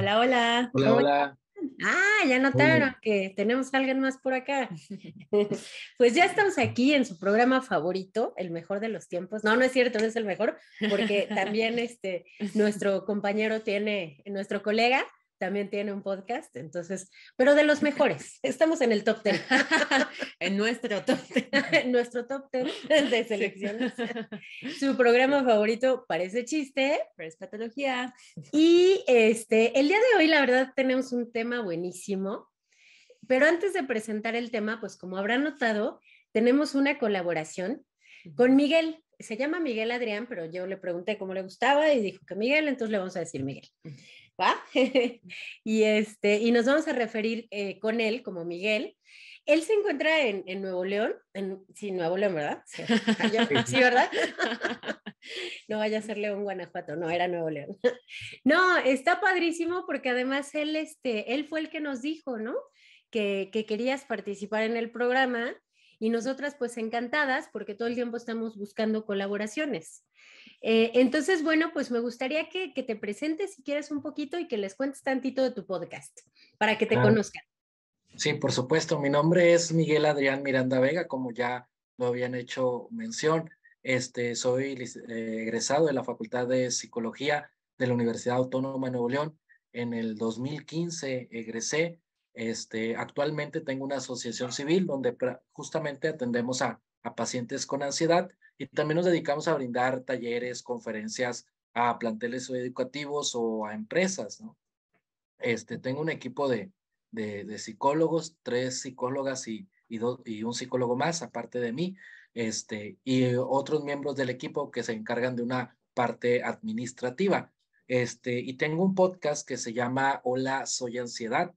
hola, hola. Hola, hola. Ah, ya notaron que tenemos a alguien más por acá. pues ya estamos aquí en su programa favorito, el mejor de los tiempos. No, no es cierto, no es el mejor, porque también este, nuestro compañero tiene, nuestro colega también tiene un podcast, entonces, pero de los mejores. Estamos en el top 10. en nuestro top 10. en nuestro top 10 de selecciones. Su programa favorito parece chiste, pero es patología. Y este, el día de hoy, la verdad, tenemos un tema buenísimo. Pero antes de presentar el tema, pues como habrán notado, tenemos una colaboración con Miguel. Se llama Miguel Adrián, pero yo le pregunté cómo le gustaba y dijo que Miguel, entonces le vamos a decir Miguel. ¿Va? y, este, y nos vamos a referir eh, con él como Miguel. Él se encuentra en, en Nuevo León, en, sí, Nuevo León, ¿verdad? Sí, sí ¿verdad? no vaya a ser León, Guanajuato, no, era Nuevo León. no, está padrísimo porque además él, este, él fue el que nos dijo, ¿no? Que, que querías participar en el programa y nosotras pues encantadas porque todo el tiempo estamos buscando colaboraciones. Eh, entonces, bueno, pues me gustaría que, te presentes si quieres un poquito y que les cuentes tantito de tu podcast para que te conozcan. Sí, por supuesto. Mi nombre es Miguel Adrián Miranda Vega, como ya lo habían hecho mención. Este, soy eh, egresado de la Facultad de Psicología de la Universidad Autónoma de Nuevo León. En el 2015 egresé. Este, actualmente tengo una asociación civil donde justamente atendemos a, a pacientes con ansiedad y también nos dedicamos a brindar talleres, conferencias a planteles educativos o a empresas. Este, tengo un equipo de, de, psicólogos, tres psicólogas y, y, y, un psicólogo más, aparte de mí, este, y otros miembros del equipo que se encargan de una parte administrativa. Este, y tengo un podcast que se llama Hola, soy ansiedad.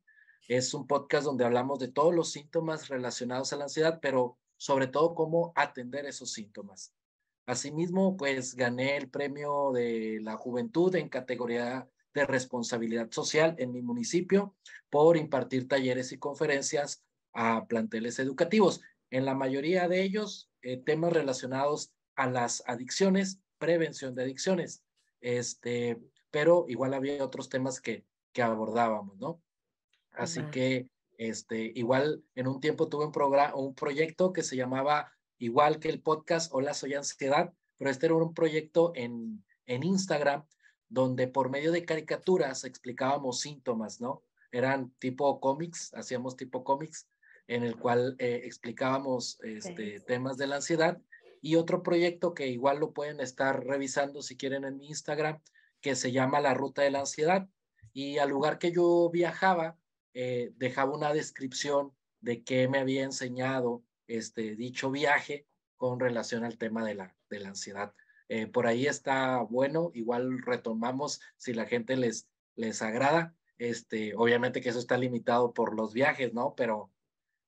Es un podcast donde hablamos de todos los síntomas relacionados a la ansiedad, pero sobre todo cómo atender esos síntomas. Asimismo, pues gané el premio de la juventud en categoría de responsabilidad social en mi municipio por impartir talleres y conferencias a planteles educativos. En la mayoría de ellos, eh, temas relacionados a las adicciones, prevención de adicciones. Este, pero igual había otros temas que, que abordábamos, ¿no? Así que este, igual en un tiempo tuve un, programa, un proyecto que se llamaba, igual que el podcast Hola, soy ansiedad, pero este era un proyecto en, en Instagram donde por medio de caricaturas explicábamos síntomas, ¿no? Eran tipo cómics, hacíamos tipo cómics, en el cual eh, explicábamos este, temas de la ansiedad. Y otro proyecto que igual lo pueden estar revisando si quieren en mi Instagram, que se llama La Ruta de la Ansiedad. Y al lugar que yo viajaba, eh, dejaba una descripción de qué me había enseñado este dicho viaje con relación al tema de la, de la ansiedad. Eh, por ahí está bueno, igual retomamos si la gente les, les agrada. Este, obviamente que eso está limitado por los viajes, ¿no? Pero,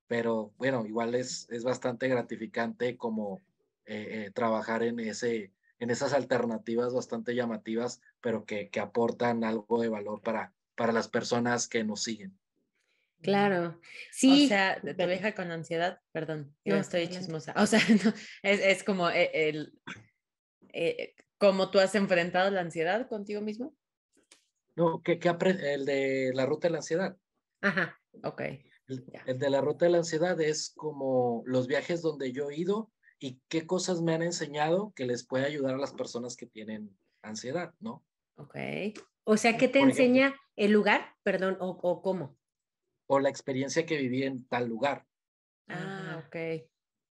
pero bueno, igual es, es bastante gratificante como eh, trabajar en, ese, en esas alternativas bastante llamativas, pero que, que aportan algo de valor para, para las personas que nos siguen. Claro, sí. O sea, te deja con ansiedad, perdón, no estoy chismosa. O sea, no, es, es, como e, el, eh, cómo tú has enfrentado la ansiedad contigo mismo. No, que, que el de la ruta de la ansiedad. Ajá, ok. El, el, de la ruta de la ansiedad es como los viajes donde yo he ido y qué cosas me han enseñado que les puede ayudar a las personas que tienen ansiedad, ¿no? Ok. O sea, ¿qué te enseña el lugar? Perdón, o, o cómo? O la experiencia que viví en tal lugar. Ah, ok.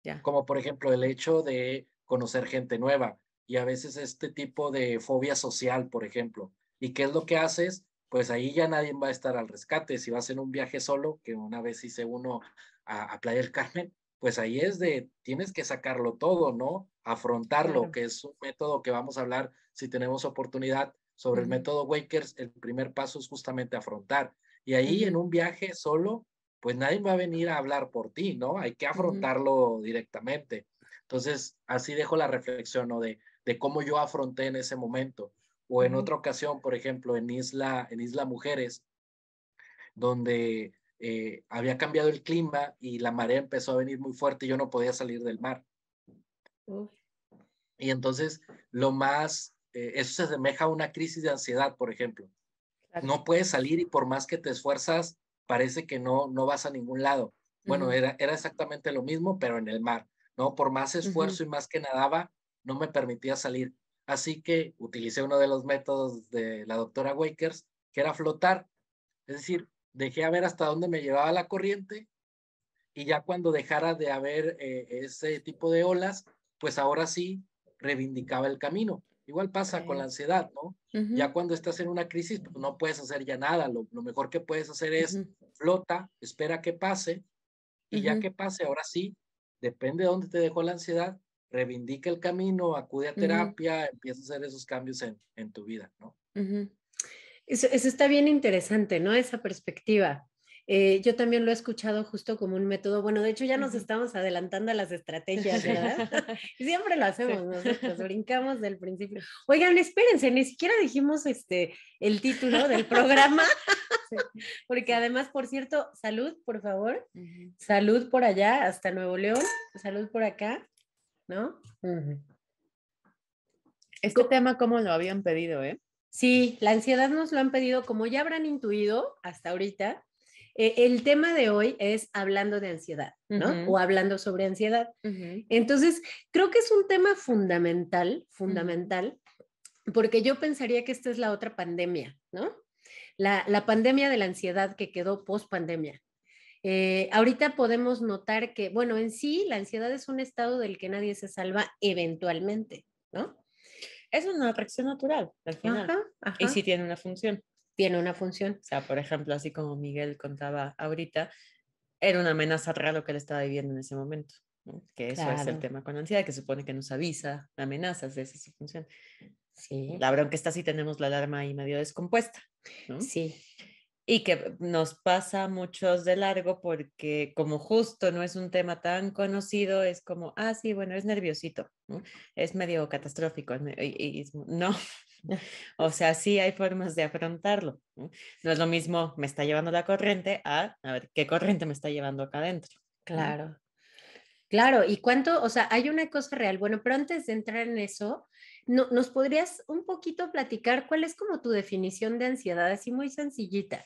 Ya. Como por ejemplo el hecho de conocer gente nueva y a veces este tipo de fobia social, por ejemplo. ¿Y qué es lo que haces? Pues ahí ya nadie va a estar al rescate. Si vas en un viaje solo, que una vez hice uno a, Playa del Carmen, pues ahí es de, tienes que sacarlo todo, ¿no? Afrontarlo, que es un método que vamos a hablar si tenemos oportunidad sobre el método Wakers. El primer paso es justamente afrontar Y ahí en un viaje solo, pues nadie va a venir a hablar por ti, ¿no? Hay que afrontarlo directamente. Entonces, así dejo la reflexión, ¿no? De, de cómo yo afronté en ese momento. O en otra ocasión, por ejemplo, en Isla, en Isla Mujeres, donde eh, había cambiado el clima y la marea empezó a venir muy fuerte y yo no podía salir del mar. Y entonces, lo más, eh, eso se asemeja a una crisis de ansiedad, por ejemplo. No puedes salir y por más que te esfuerzas, parece que no, no vas a ningún lado. Bueno, era, era exactamente lo mismo, pero en el mar, ¿no? Por más esfuerzo y más que nadaba, no me permitía salir. Así que utilicé uno de los métodos de la doctora Wakers, que era flotar. Es decir, dejé a ver hasta dónde me llevaba la corriente y ya cuando dejara de haber eh, ese tipo de olas, pues ahora sí reivindicaba el camino. Igual pasa con la ansiedad, ¿no? Ya cuando estás en una crisis, pues no puedes hacer ya nada. Lo, mejor que puedes hacer es flota, espera que pase y ya que pase, ahora sí, depende de dónde te dejó la ansiedad, reivindica el camino, acude a terapia, empieza a hacer esos cambios en, en tu vida, ¿no? eso, eso, está bien interesante, ¿no? Esa perspectiva. Eh, yo también lo he escuchado justo como un método. Bueno, de hecho ya nos estamos adelantando a las estrategias, ¿verdad? Siempre lo hacemos nosotros, brincamos del principio. Oigan, espérense, ni siquiera dijimos este, el título del programa, porque además, por cierto, salud, por favor. Salud por allá, hasta Nuevo León. Salud por acá, ¿no? Este tema, ¿cómo lo habían pedido, eh? Sí, la ansiedad nos lo han pedido, como ya habrán intuido hasta ahorita, eh, el tema de hoy es hablando de ansiedad, ¿no? O hablando sobre ansiedad. Entonces, creo que es un tema fundamental, fundamental, porque yo pensaría que esta es la otra pandemia, ¿no? La, pandemia de la ansiedad que quedó post pandemia. Eh, ahorita podemos notar que, bueno, en sí la ansiedad es un estado del que nadie se salva eventualmente, ¿no? Es una reacción natural, al final. Y sí tiene una función tiene una función. O sea, por ejemplo, así como Miguel contaba ahorita, era una amenaza real lo que él estaba viviendo en ese momento. Que eso es el tema con la ansiedad, que supone que nos avisa amenazas, de esa su función. Sí. La bronca está si tenemos la alarma ahí medio descompuesta. Sí. Y que nos pasa muchos de largo porque como justo no es un tema tan conocido, es como, ah, sí, bueno, es nerviosito, es medio catastrófico. y no, o sea, sí hay formas de afrontarlo. ¿no? es lo mismo, me está llevando la corriente a, a ver, ¿qué corriente me está llevando acá adentro? Claro. Claro, y cuánto, o sea, hay una cosa real. Bueno, pero antes de entrar en eso, no, ¿nos podrías un poquito platicar cuál es como tu definición de ansiedad, así muy sencillita?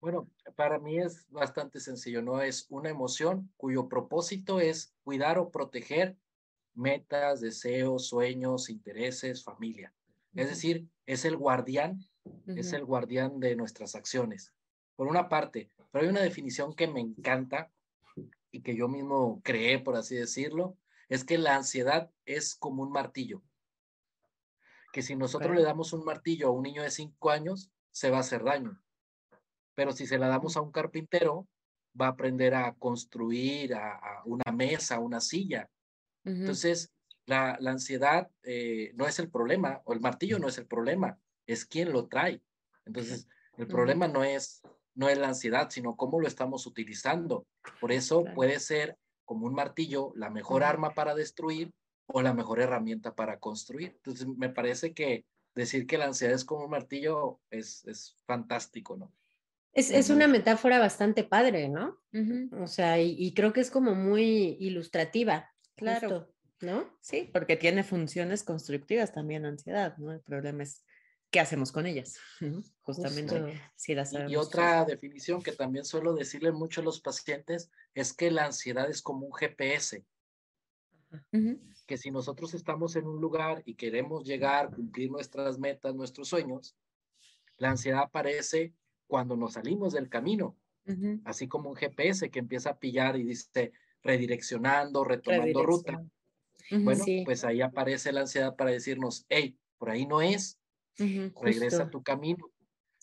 Bueno, para mí es bastante sencillo, ¿no? Es una emoción cuyo propósito es cuidar o proteger metas, deseos, sueños, intereses, familia. Es decir, es el guardián, es el guardián de nuestras acciones. Por una parte, pero hay una definición que me encanta y que yo mismo creé, por así decirlo, es que la ansiedad es como un martillo. Que si nosotros le damos un martillo a un niño de cinco años, se va a hacer daño. Pero si se la damos a un carpintero, va a aprender a construir a una mesa, una silla, entonces, la, la ansiedad eh, no es el problema, o el martillo no es el problema, es quien lo trae. Entonces, el problema no es, no es la ansiedad, sino cómo lo estamos utilizando. Por eso puede ser como un martillo la mejor arma para destruir o la mejor herramienta para construir. Entonces, me parece que decir que la ansiedad es como un martillo es, es fantástico, ¿no? Es, es, una metáfora bastante padre, ¿no? O sea, y, y, creo que es como muy ilustrativa. Claro. ¿No? Sí, porque tiene funciones constructivas también ansiedad, ¿no? El problema es qué hacemos con ellas, justamente. Si y, otra definición que también suelo decirle mucho a los pacientes es que la ansiedad es como un GPS. Que si nosotros estamos en un lugar y queremos llegar, cumplir nuestras metas, nuestros sueños, la ansiedad aparece cuando nos salimos del camino, así como un GPS que empieza a pillar y dice, redireccionando, retomando ruta. Bueno, pues ahí aparece la ansiedad para decirnos, hey, por ahí no es, regresa a tu camino,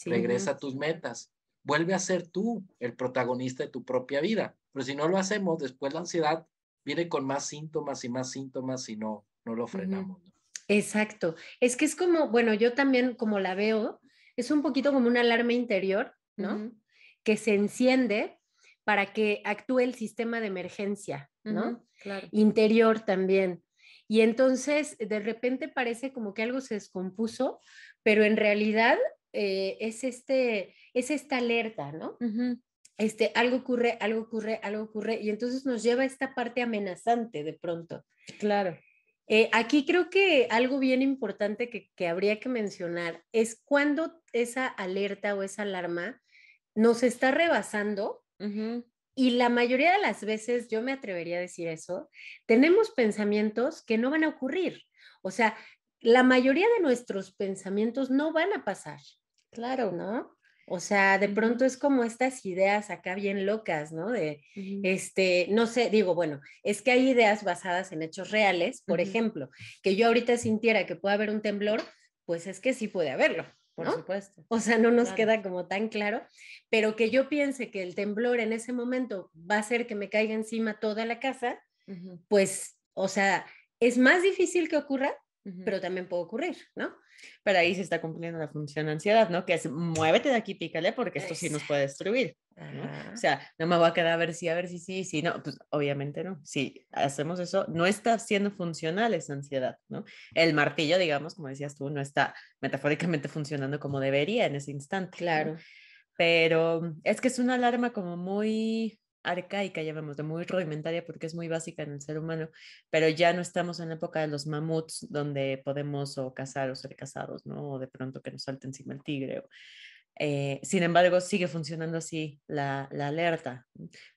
regresa a tus metas, vuelve a ser tú el protagonista de tu propia vida. Pero si no lo hacemos, después la ansiedad viene con más síntomas y más síntomas y no, no lo frenamos. Exacto. Es que es como, bueno, yo también como la veo, es un poquito como una alarma interior ¿no? Que se enciende para que actúe el sistema de emergencia, ¿no? claro. Interior también. Y entonces de repente parece como que algo se descompuso, pero en realidad eh, es, este, es esta alerta, ¿no? este, algo ocurre, algo ocurre, algo ocurre, y entonces nos lleva a esta parte amenazante de pronto. Claro. Eh, aquí creo que algo bien importante que, que, habría que mencionar es cuando esa alerta o esa alarma nos está rebasando y la mayoría de las veces, yo me atrevería a decir eso, tenemos pensamientos que no van a ocurrir. O sea, la mayoría de nuestros pensamientos no van a pasar. Claro. ¿No? O sea, de pronto es como estas ideas acá bien locas, ¿no? De, este, no sé, digo, bueno, es que hay ideas basadas en hechos reales, por ejemplo, que yo ahorita sintiera que puede haber un temblor, pues es que sí puede haberlo. Por supuesto. O sea, no nos queda como tan claro, pero que yo piense que el temblor en ese momento va a hacer que me caiga encima toda la casa, pues, o sea, es más difícil que ocurra, pero también puede ocurrir, ¿no? Pero ahí se está cumpliendo la función ansiedad, ¿no? Que es muévete de aquí, pícale, porque esto sí nos puede destruir. ¿No? O sea, no me voy a quedar a ver si, a ver si sí, si no, pues obviamente no. Si hacemos eso, no está siendo funcional esa ansiedad, ¿no? El martillo, digamos, como decías tú, no está metafóricamente funcionando como debería en ese instante. Claro. Pero es que es una alarma como muy arcaica, de muy rudimentaria porque es muy básica en el ser humano, pero ya no estamos en la época de los mamuts donde podemos o cazar o ser cazados, ¿no? O de pronto que nos salte encima el tigre. Eh, sin embargo, sigue funcionando así la, la, alerta.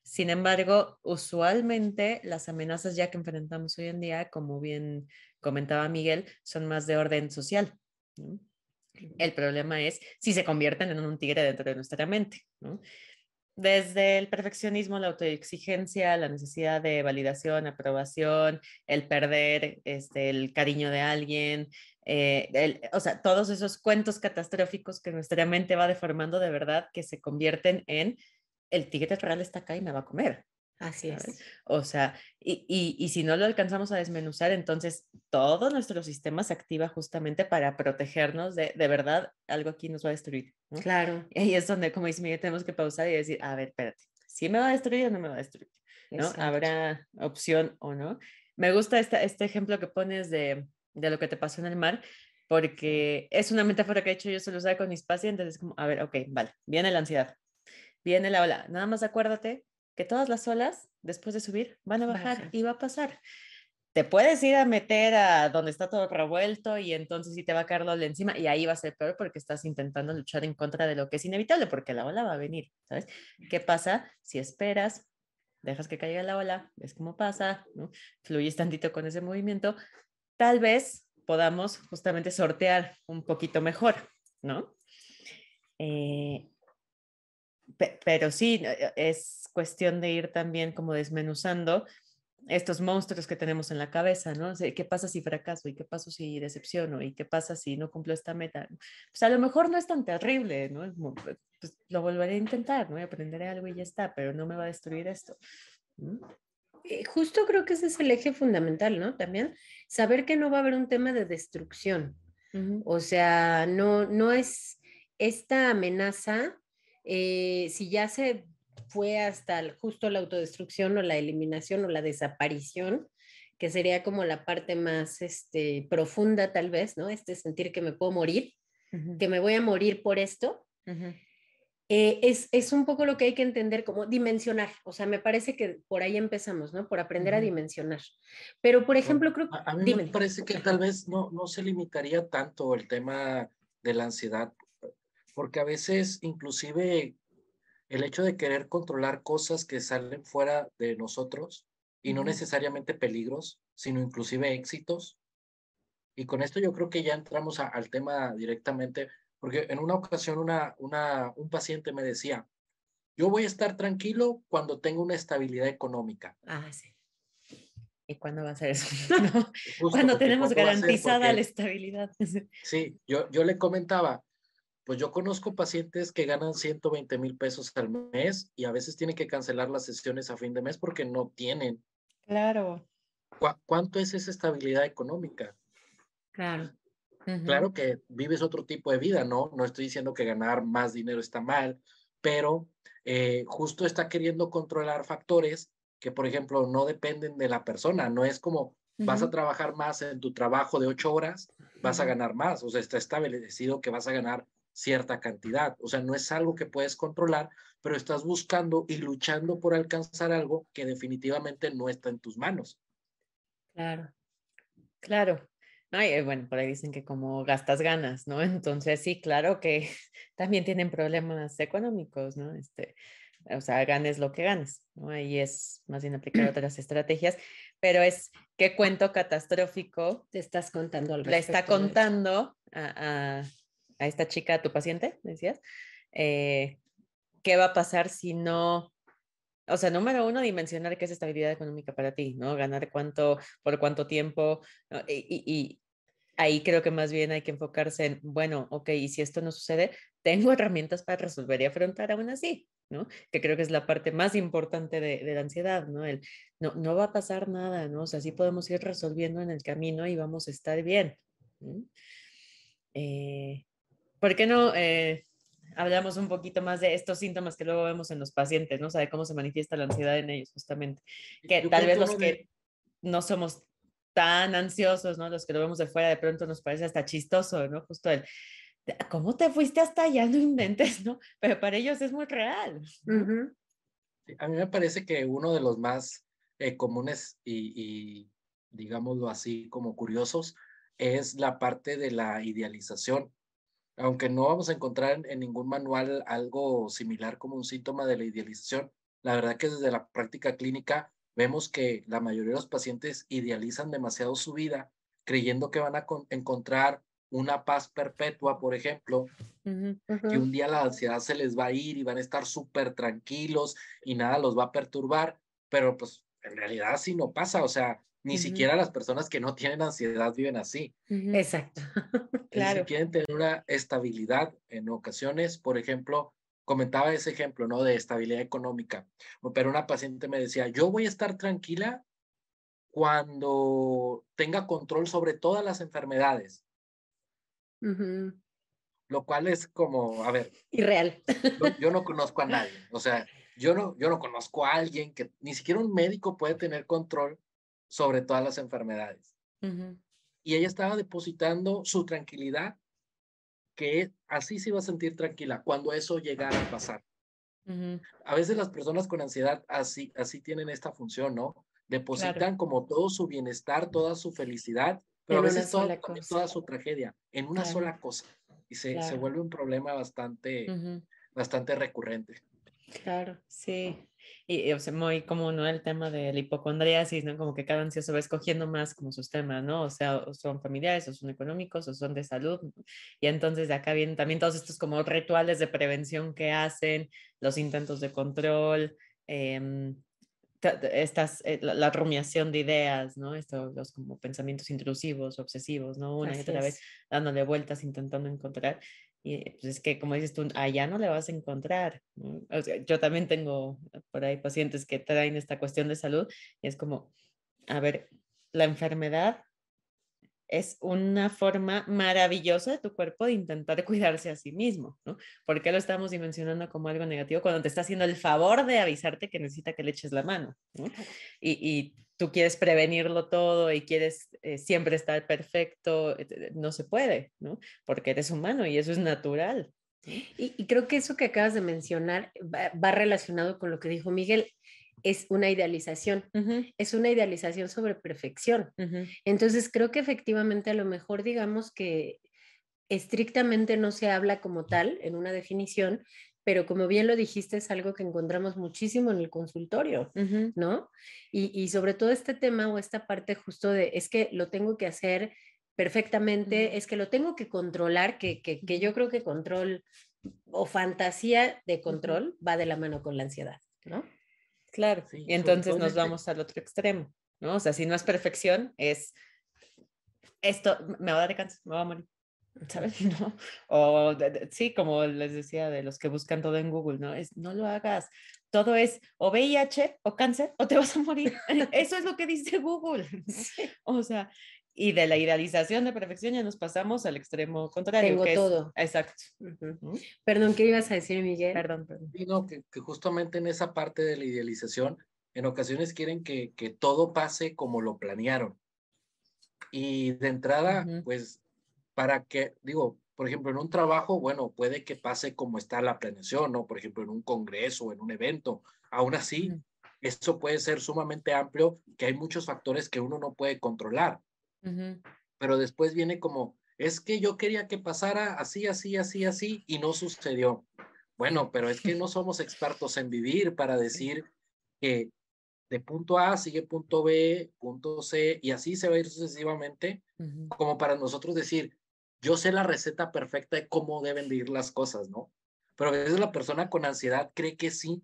Sin embargo, usualmente las amenazas ya que enfrentamos hoy en día, como bien comentaba Miguel, son más de orden social. El problema es si se convierten en un tigre dentro de nuestra mente. ¿no? Desde el perfeccionismo, la autoexigencia, la necesidad de validación, aprobación, el perder este, el cariño de alguien, eh, o sea, todos esos cuentos catastróficos que nuestra mente va deformando de verdad que se convierten en el tigre real está acá y me va a comer. Así es. O sea, y, y, si no lo alcanzamos a desmenuzar, entonces todo nuestro sistema se activa justamente para protegernos de, de verdad, algo aquí nos va a destruir. Claro. Y ahí es donde, como dice Miguel, tenemos que pausar y decir, a ver, espérate, ¿sí me va a destruir o no me va a destruir? ¿No? ¿Habrá opción o no? Me gusta esta, este ejemplo que pones de, de lo que te pasó en el mar, porque es una metáfora que he hecho yo solo usar con mis pacientes, es como, a ver, ok, vale, viene la ansiedad, viene la ola, nada más acuérdate que todas las olas, después de subir, van a bajar y va a pasar. Te puedes ir a meter a donde está todo revuelto y entonces sí te va a caer la ola encima y ahí va a ser peor porque estás intentando luchar en contra de lo que es inevitable porque la ola va a venir, ¿sabes? ¿Qué pasa si esperas, dejas que caiga la ola, ves cómo pasa, ¿no? fluyes tantito con ese movimiento? Tal vez podamos justamente sortear un poquito mejor, ¿no? Eh, pero sí, e, es cuestión de ir también como desmenuzando estos monstruos que tenemos en la cabeza, ¿no? ¿Qué pasa si fracaso? ¿Y qué pasa si decepciono? ¿Y qué pasa si no cumplo esta meta? Pues a lo mejor no es tan terrible, ¿no? Pues lo volveré a intentar, ¿no? Aprenderé algo y ya está, pero no me va a destruir esto. Eh, justo creo que ese es el eje fundamental, ¿no? También saber que no va a haber un tema de destrucción. O sea, no, no es esta amenaza eh, si ya se fue hasta justo la autodestrucción o la eliminación o la desaparición, que sería como la parte más este, profunda tal vez, ¿no? Este sentir que me puedo morir, que me voy a morir por esto. Eh, es, es, un poco lo que hay que entender como dimensionar, o sea, me parece que por ahí empezamos, ¿no? Por aprender a dimensionar. Pero, por ejemplo, creo que... A, mí me parece que tal vez no, no se limitaría tanto el tema de la ansiedad porque a veces inclusive el hecho de querer controlar cosas que salen fuera de nosotros y no necesariamente peligros, sino inclusive éxitos. Y con esto yo creo que ya entramos al tema directamente, porque en una ocasión una, una, un paciente me decía, yo voy a estar tranquilo cuando tenga una estabilidad económica. Ah, sí. ¿Y cuándo va a ser eso? cuando tenemos garantizada la estabilidad. Sí, yo, yo le comentaba, pues yo conozco pacientes que ganan 120 mil pesos al mes y a veces tienen que cancelar las sesiones a fin de mes porque no tienen. Claro. ¿Cuánto es esa estabilidad económica? Claro. Claro que vives otro tipo de vida, ¿no? No estoy diciendo que ganar más dinero está mal pero eh, justo está queriendo controlar factores que, por ejemplo, no dependen de la persona. No es como vas a trabajar más en tu trabajo de ocho horas, vas a ganar más. O sea, está establecido que vas a ganar cierta cantidad. O sea, no es algo que puedes controlar, pero estás buscando y luchando por alcanzar algo que definitivamente no está en tus manos. Claro, claro. Ay, eh, bueno, por ahí dicen que como gastas ganas, ¿no? Entonces sí, claro que también tienen problemas económicos, ¿no? Este, o sea, ganes lo que ganes, ¿no? Ahí es más bien aplicar otras estrategias, pero es qué cuento catastrófico. Te estás contando Le está contando a, a, esta chica, a tu paciente, decías, eh, qué va a pasar si no, o sea, número uno, dimensionar qué es estabilidad económica para ti, ¿no? Ganar cuánto, por cuánto tiempo, y, ahí creo que más bien hay que enfocarse en, bueno, ok, y si esto no sucede, tengo herramientas para resolver y afrontar aún así, ¿no? Que creo que es la parte más importante de, de la ansiedad, ¿no? El, no, no va a pasar nada, ¿no? O sea, sí podemos ir resolviendo en el camino y vamos a estar bien. Eh, ¿Por qué no eh, hablamos un poquito más de estos síntomas que luego vemos en los pacientes, ¿no? O sea, de cómo se manifiesta la ansiedad en ellos, justamente. Que tal vez los que no somos tan ansiosos, ¿no? Los que lo vemos de fuera de pronto nos parece hasta chistoso, ¿no? Justo el, ¿cómo te fuiste hasta allá? No inventes, ¿no? Pero para ellos es muy real. A mí me parece que uno de los más eh, comunes y, y, digámoslo así, como curiosos, es la parte de la idealización. Aunque no vamos a encontrar en, ningún manual algo similar como un síntoma de la idealización, la verdad que desde la práctica clínica vemos que la mayoría de los pacientes idealizan demasiado su vida, creyendo que van a encontrar una paz perpetua, por ejemplo, que un día la ansiedad se les va a ir y van a estar súper tranquilos y nada los va a perturbar, pero pues en realidad así no pasa, o sea, ni siquiera las personas que no tienen ansiedad viven así. Exacto. claro. Si quieren tener una estabilidad en ocasiones, por ejemplo, comentaba ese ejemplo, ¿no? De estabilidad económica. Pero una paciente me decía, yo voy a estar tranquila cuando tenga control sobre todas las enfermedades. Lo cual es como, a ver. Irreal. Yo, no conozco a nadie. O sea, yo no, yo no conozco a alguien que ni siquiera un médico puede tener control sobre todas las enfermedades. Y ella estaba depositando su tranquilidad que así se iba a sentir tranquila cuando eso llegara a pasar. A veces las personas con ansiedad así, así tienen esta función, ¿no? Depositan como todo su bienestar, toda su felicidad, pero a veces toda, toda, su tragedia en una sola cosa. Y se, se, vuelve un problema bastante, bastante recurrente. Claro, sí. Y, o sea, muy común, ¿no? El tema de la hipocondriasis, ¿no? Como que cada ansioso va escogiendo más como sus temas, ¿no? O sea, son familiares, o son económicos, o son de salud. Y entonces de acá vienen también todos estos como rituales de prevención que hacen, los intentos de control, eh, estas, eh, la, rumiación de ideas, ¿no? Estos, los como pensamientos intrusivos, obsesivos, ¿no? Una y otra vez dándole vueltas, intentando encontrar. Y pues es que, como dices tú, allá no le vas a encontrar. yo también tengo por ahí pacientes que traen esta cuestión de salud y es como, a ver, la enfermedad es una forma maravillosa de tu cuerpo de intentar cuidarse a sí mismo, ¿no? ¿Por qué lo estamos dimensionando como algo negativo cuando te está haciendo el favor de avisarte que necesita que le eches la mano? Y, y, tú quieres prevenirlo todo y quieres eh, siempre estar perfecto, eh, no se puede, ¿no? Porque eres humano y eso es natural. Y, y creo que eso que acabas de mencionar va, va relacionado con lo que dijo Miguel es una idealización, es una idealización sobre perfección. Entonces, creo que efectivamente a lo mejor digamos que estrictamente no se habla como tal en una definición, pero como bien lo dijiste, es algo que encontramos muchísimo en el consultorio, ¿no? Y, sobre todo este tema o esta parte justo de, es que lo tengo que hacer perfectamente, es que lo tengo que controlar, que, que, que, yo creo que control o fantasía de control va de la mano con la ansiedad, ¿no? Claro, y entonces nos vamos al otro extremo, ¿no? O sea, si no es perfección, es esto, me va a dar de cáncer, me va a morir, ¿sabes? ¿No? O sí, como les decía, de los que buscan todo en Google, ¿no? Es, no lo hagas, todo es o VIH o cáncer o te vas a morir. Eso es lo que dice Google. O sea, Y de la idealización de perfección ya nos pasamos al extremo contrario. Tengo todo. exacto. Perdón, ¿qué ibas a decir, Miguel? Perdón, perdón. que, que, justamente en esa parte de la idealización, en ocasiones quieren que, que todo pase como lo planearon. Y de entrada, pues, para que, digo, por ejemplo, en un trabajo, bueno, puede que pase como está la planeación, ¿no? Por ejemplo, en un congreso, en un evento. Aún así, eso puede ser sumamente amplio, que hay muchos factores que uno no puede controlar. Pero después viene como, es que yo quería que pasara así, así, así, así, y no sucedió. Bueno, pero es que no somos expertos en vivir para decir que de punto A sigue punto B, punto C, y así se va a ir sucesivamente, como para nosotros decir, yo sé la receta perfecta de cómo deben de ir las cosas, ¿no? Pero a veces la persona con ansiedad cree que sí,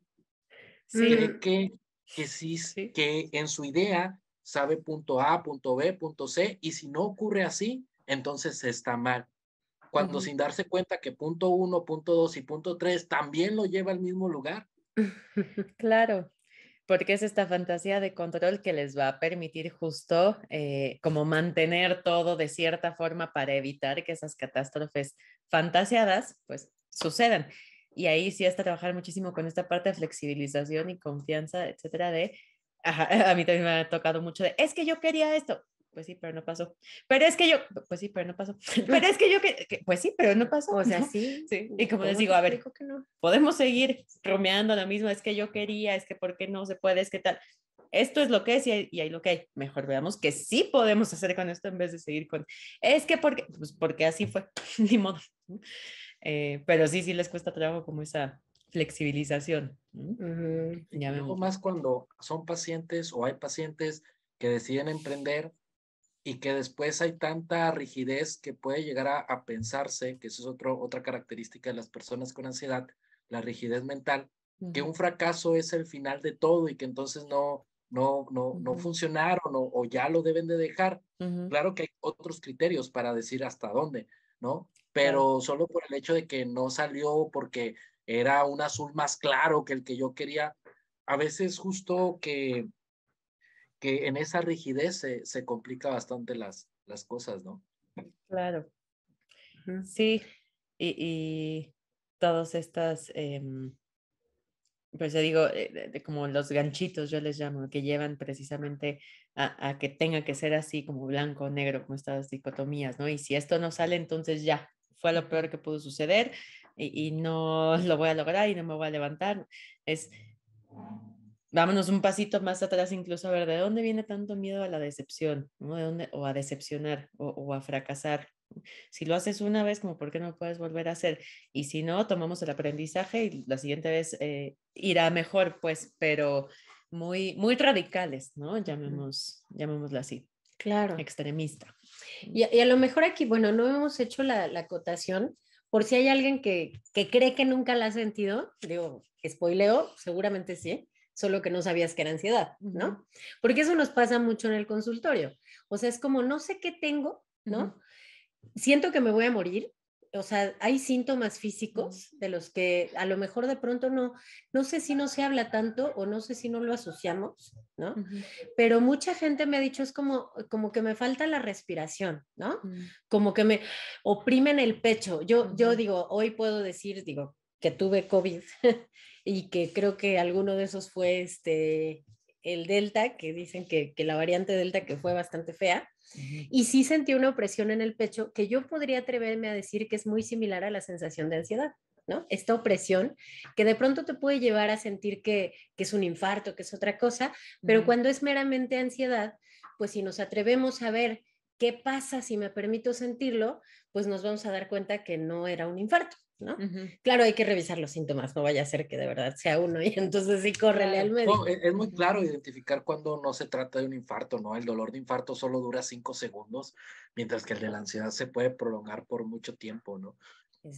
sí. cree que, que sí, que en su idea sabe punto A, punto B, punto C, y si no ocurre así, entonces está mal. Cuando sin darse cuenta que punto uno, punto dos y punto tres también lo lleva al mismo lugar. claro, porque es esta fantasía de control que les va a permitir justo eh, como mantener todo de cierta forma para evitar que esas catástrofes fantasiadas pues sucedan. Y ahí sí es trabajar muchísimo con esta parte de flexibilización y confianza, etcétera, de a mí también me ha tocado mucho de, es que yo quería esto. Pues sí, pero no pasó. Pero es que yo, pues sí, pero no pasó. Pero es que yo, que, pues sí, pero no pasó. O sea, sí. sí. Y como les digo, a ver, podemos seguir romeando lo mismo, es que yo quería, es que por qué no se puede, es que tal. Esto es lo que es y hay, y hay lo que hay. Mejor veamos que sí podemos hacer con esto en vez de seguir con, es que porque, pues porque así fue, ni modo. Eh, pero sí, sí les cuesta trabajo como esa flexibilización. Ya vemos. más cuando son pacientes o hay pacientes que deciden emprender y que después hay tanta rigidez que puede llegar a, pensarse, que eso es otro, otra característica de las personas con ansiedad, la rigidez mental, que un fracaso es el final de todo y que entonces no, no, no, no funcionaron o, o, ya lo deben de dejar. Claro que hay otros criterios para decir hasta dónde, ¿no? Pero solo por el hecho de que no salió porque era un azul más claro que el que yo quería. A veces justo que, que en esa rigidez se, se complica bastante las, las cosas, ¿no? Claro. Sí, y, y todas estas, eh, pues yo digo, eh, como los ganchitos, yo les llamo, que llevan precisamente a, a, que tenga que ser así como blanco o negro, como estas dicotomías, ¿no? Y si esto no sale, entonces ya, fue lo peor que pudo suceder, y, no lo voy a lograr y no me voy a levantar. Es, vámonos un pasito más atrás incluso a ver de dónde viene tanto miedo a la decepción, ¿no? ¿De dónde, o a decepcionar o, a fracasar. Si lo haces una vez, como por qué no puedes volver a hacer. Y si no, tomamos el aprendizaje y la siguiente vez eh, irá mejor, pues, pero muy, muy radicales, ¿no? Llamemos, llamémoslo así. Claro. Extremista. Y, y, a lo mejor aquí, bueno, no hemos hecho la, la acotación, por si hay alguien que, que cree que nunca la ha sentido, digo, spoileo, seguramente sí, solo que no sabías que era ansiedad, ¿no? Porque eso nos pasa mucho en el consultorio. O sea, es como, no sé qué tengo, ¿no? Siento que me voy a morir, o sea, hay síntomas físicos de los que a lo mejor de pronto no, no sé si no se habla tanto o no sé si no lo asociamos, ¿no? Pero mucha gente me ha dicho es como, como que me falta la respiración, ¿no? Como que me oprimen el pecho. Yo, yo digo, hoy puedo decir, digo, que tuve COVID y que creo que alguno de esos fue este, el Delta, que dicen que, que la variante Delta que fue bastante fea. Y sí sentí una opresión en el pecho que yo podría atreverme a decir que es muy similar a la sensación de ansiedad, ¿no? Esta opresión que de pronto te puede llevar a sentir que, que es un infarto, que es otra cosa, pero cuando es meramente ansiedad, pues si nos atrevemos a ver qué pasa si me permito sentirlo, pues nos vamos a dar cuenta que no era un infarto, ¿no? Claro, hay que revisar los síntomas, no vaya a ser que de verdad sea uno y entonces sí córrele al médico. E, es, muy claro identificar cuando no se trata de un infarto, ¿no? El dolor de infarto solo dura cinco segundos, mientras que el de la ansiedad se puede prolongar por mucho tiempo, ¿no?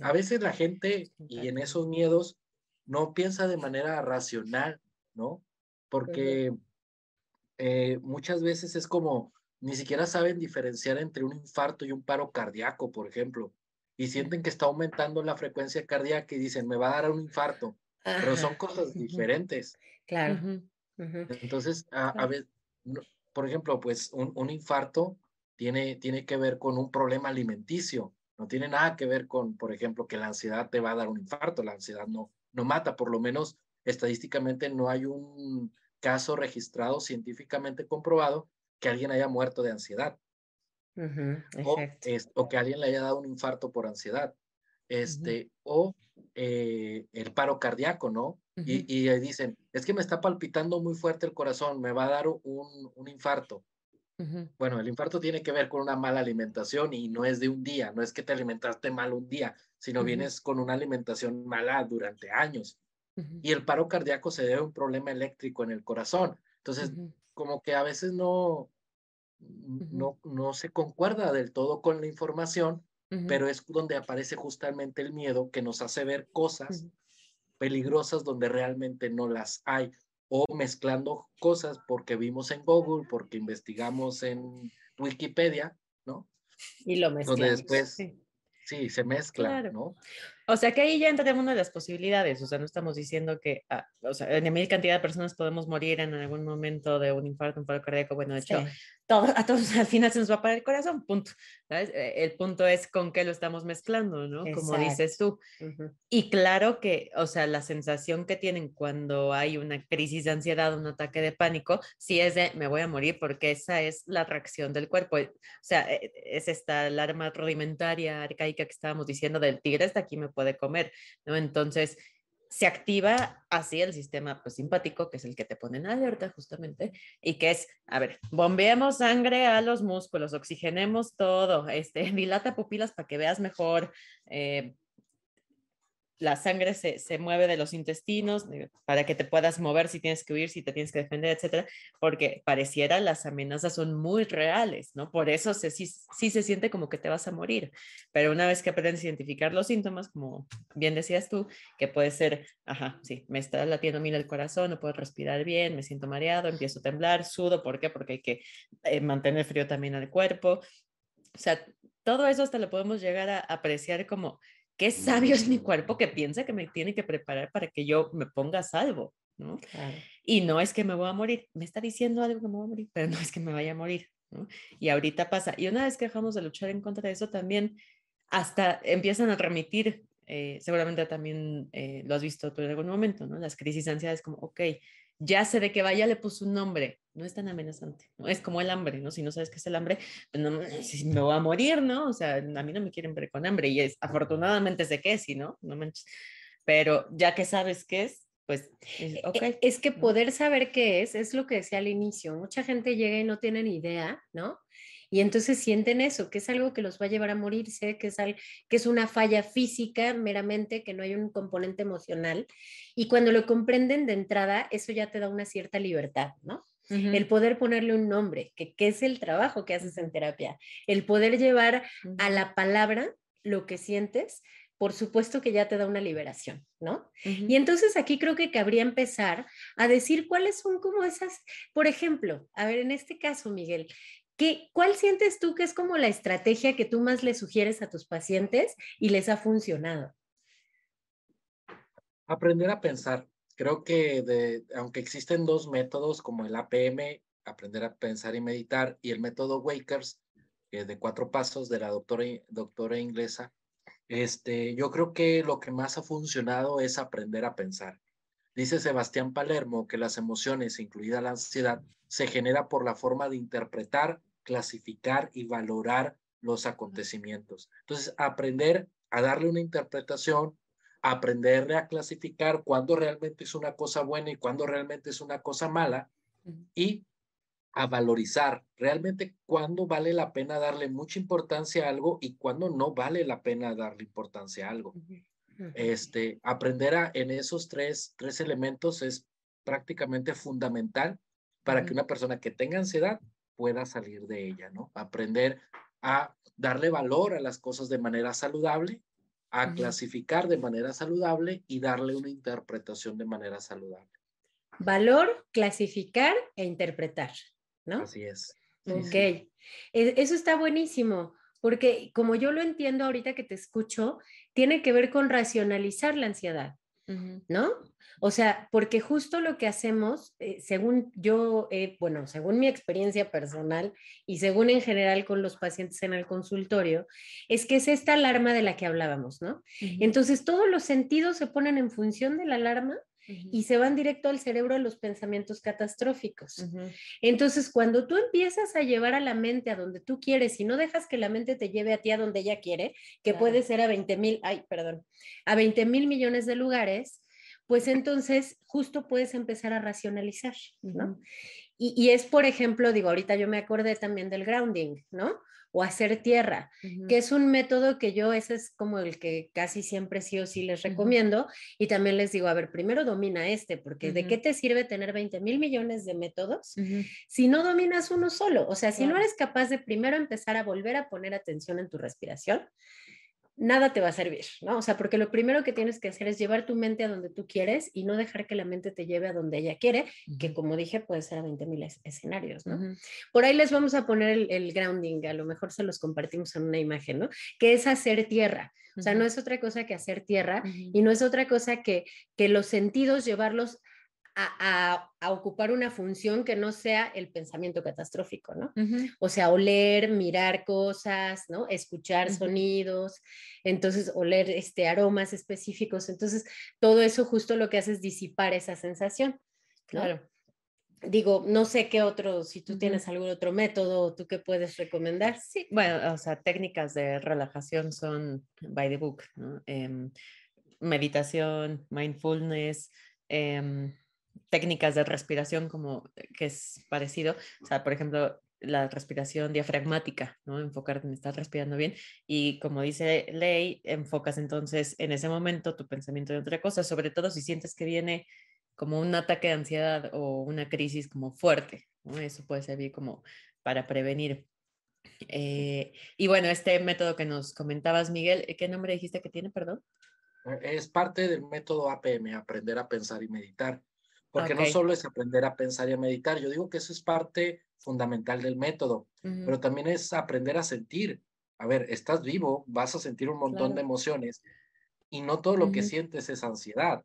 A veces la gente y en esos miedos no piensa de manera racional, ¿no? Porque eh, muchas veces es como, ni siquiera saben diferenciar entre un infarto y un paro cardíaco, por ejemplo y sienten que está aumentando la frecuencia cardíaca y dicen, me va a dar un infarto, pero son cosas diferentes. Claro. Entonces, a, ver, por ejemplo, pues un, un, infarto tiene, tiene que ver con un problema alimenticio, no tiene nada que ver con, por ejemplo, que la ansiedad te va a dar un infarto, la ansiedad no, no mata, por lo menos estadísticamente no hay un caso registrado científicamente comprobado que alguien haya muerto de ansiedad. o, que alguien le haya dado un infarto por ansiedad. Este, O eh, el paro cardíaco, ¿no? y, y, dicen, es que me está palpitando muy fuerte el corazón, me va a dar un, un infarto. Bueno, el infarto tiene que ver con una mala alimentación y no es de un día, no es que te alimentaste mal un día, sino vienes con una alimentación mala durante años. Y el paro cardíaco se debe a un problema eléctrico en el corazón. Entonces, como que a veces no, no, no se concuerda del todo con la información, pero es donde aparece justamente el miedo que nos hace ver cosas peligrosas donde realmente no las hay o mezclando cosas porque vimos en Google, porque investigamos en Wikipedia, ¿no? Y lo mezclamos. Donde después, sí, se mezcla, ¿no? O sea que ahí ya entra una de las posibilidades, o sea, no estamos diciendo que, ah, o sea, en mil cantidad de personas podemos morir en algún momento de un infarto, un paro cardíaco, bueno, de hecho, a todos al final se nos va a parar el corazón, punto. ¿sabes? Eh, el punto es con qué lo estamos mezclando, ¿no? Como dices tú. Y claro que, o sea, la sensación que tienen cuando hay una crisis de ansiedad, un ataque de pánico, sí es de me voy a morir porque esa es la reacción del cuerpo. O sea, e, es esta alarma rudimentaria, arcaica que estábamos diciendo del tigre está aquí, me puede comer, ¿no? Entonces, se activa así el sistema pues, simpático, que es el que te pone en alerta justamente, y que es, a ver, bombeemos sangre a los músculos, oxigenemos todo, este, dilata pupilas para que veas mejor, eh, la sangre se, se, mueve de los intestinos para que te puedas mover si tienes que huir, si te tienes que defender, etcétera, porque pareciera las amenazas son muy reales, ¿no? Por eso se, sí, se siente como que te vas a morir, pero una vez que aprendes a identificar los síntomas, como bien decías tú, que puede ser, ajá, sí, me está latiendo mil el corazón, no puedo respirar bien, me siento mareado, empiezo a temblar, sudo, ¿por qué? Porque hay que eh, mantener frío también al cuerpo. O sea, todo eso hasta lo podemos llegar a apreciar como qué sabio es mi cuerpo que piensa que me tiene que preparar para que yo me ponga a salvo, ¿no? Y no es que me voy a morir, me está diciendo algo que me voy a morir, pero no es que me vaya a morir, ¿no? Y ahorita pasa, y una vez que dejamos de luchar en contra de eso, también hasta empiezan a remitir, eh, seguramente también eh, lo has visto tú en algún momento, ¿no? Las crisis de ansiedad es como, ok, ya sé de qué vaya, le puso un nombre, no es tan amenazante, ¿no? Es como el hambre, ¿no? Si no sabes qué es el hambre, pues no, si me voy a morir, ¿no? O sea, a mí no me quieren ver con hambre y es, afortunadamente sé qué, sí, ¿no? no manches. Pero ya que sabes qué es, pues, e, ok. Es que poder saber qué es, es lo que decía al inicio, mucha gente llega y no tiene ni idea, ¿no? Y entonces sienten eso, que es algo que los va a llevar a morirse, que es, que es una falla física meramente, que no hay un componente emocional. Y cuando lo comprenden de entrada, eso ya te da una cierta libertad, ¿no? El poder ponerle un nombre, que, es el trabajo que haces en terapia, el poder llevar a la palabra lo que sientes, por supuesto que ya te da una liberación, ¿no? Y entonces aquí creo que cabría empezar a decir cuáles son como esas, por ejemplo, a ver, en este caso, Miguel, ¿Cuál sientes tú que es como la estrategia que tú más le sugieres a tus pacientes y les ha funcionado? Aprender a pensar. Creo que de, aunque existen dos métodos como el APM, aprender a pensar y meditar, y el método Wakers, de cuatro pasos de la doctora, doctora inglesa, este, yo creo que lo que más ha funcionado es aprender a pensar. Dice Sebastián Palermo que las emociones, incluida la ansiedad, se genera por la forma de interpretar, clasificar y valorar los acontecimientos. Entonces, aprender a darle una interpretación, aprender a clasificar cuándo realmente es una cosa buena y cuándo realmente es una cosa mala y a valorizar realmente cuándo vale la pena darle mucha importancia a algo y cuándo no vale la pena darle importancia a algo. Este, aprender a, en esos tres, tres elementos es prácticamente fundamental para que una persona que tenga ansiedad pueda salir de ella, ¿no? Aprender a darle valor a las cosas de manera saludable, a clasificar de manera saludable y darle una interpretación de manera saludable. Valor, clasificar e interpretar, ¿no? Así es. ok. E, eso está buenísimo, porque como yo lo entiendo ahorita que te escucho, tiene que ver con racionalizar la ansiedad. ¿No? O sea, porque justo lo que hacemos, eh, según yo, eh, bueno, según mi experiencia personal y según en general con los pacientes en el consultorio, es que es esta alarma de la que hablábamos, ¿no? Entonces, todos los sentidos se ponen en función de la alarma y se van directo al cerebro los pensamientos catastróficos. Entonces, cuando tú empiezas a llevar a la mente a donde tú quieres y no dejas que la mente te lleve a ti a donde ella quiere, que puede ser a 20 mil, ay, perdón, a 20 mil millones de lugares, pues entonces justo puedes empezar a racionalizar, ¿no? y, y, es, por ejemplo, digo, ahorita yo me acordé también del grounding, ¿no? O hacer tierra, que es un método que yo, ese es como el que casi siempre sí o sí les recomiendo. Y también les digo, a ver, primero domina este, porque ¿de qué te sirve tener 20 mil millones de métodos si no dominas uno solo? O sea, si no eres capaz de primero empezar a volver a poner atención en tu respiración, nada te va a servir, ¿no? O sea, porque lo primero que tienes que hacer es llevar tu mente a donde tú quieres y no dejar que la mente te lleve a donde ella quiere, que como dije puede ser a 20 mil escenarios, ¿no? Por ahí les vamos a poner el, grounding, a lo mejor se los compartimos en una imagen, ¿no? Que es hacer tierra. O sea, no es otra cosa que hacer tierra y no es otra cosa que, que los sentidos llevarlos a, ocupar una función que no sea el pensamiento catastrófico, ¿no? O sea, oler, mirar cosas, ¿no? Escuchar sonidos, entonces oler este, aromas específicos. Entonces, todo eso justo lo que hace es disipar esa sensación. Claro. Digo, no sé qué otro, si tú tienes algún otro método, tú qué puedes recomendar. Sí, bueno, o sea, técnicas de relajación son by the book, ¿no? Em, meditación, mindfulness, eh, técnicas de respiración como eh, que es parecido, o sea, por ejemplo, la respiración diafragmática, ¿no? Enfocarte en estar respirando bien y como dice Ley, enfocas entonces en ese momento tu pensamiento en otra cosa, sobre todo si sientes que viene como un ataque de ansiedad o una crisis como fuerte, ¿no? Eso puede servir como para prevenir. Eh, y bueno, este método que nos comentabas, Miguel, ¿qué nombre dijiste que tiene, perdón? Es parte del método APM, aprender a pensar y meditar porque no solo es aprender a pensar y a meditar, yo digo que eso es parte fundamental del método, pero también es aprender a sentir. A ver, estás vivo, vas a sentir un montón de emociones y no todo lo que sientes es ansiedad.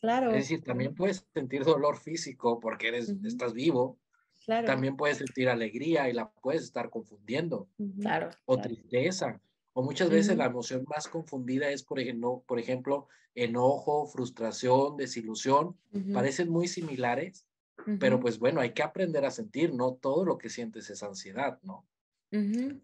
Claro. Es decir, también puedes sentir dolor físico porque eres, estás vivo. Claro. También puedes sentir alegría y la puedes estar confundiendo. Claro. O tristeza. O muchas veces la emoción más confundida es, por ejemplo, por ejemplo enojo, frustración, desilusión. Parecen muy similares, pero pues bueno, hay que aprender a sentir, no todo lo que sientes es ansiedad, ¿no?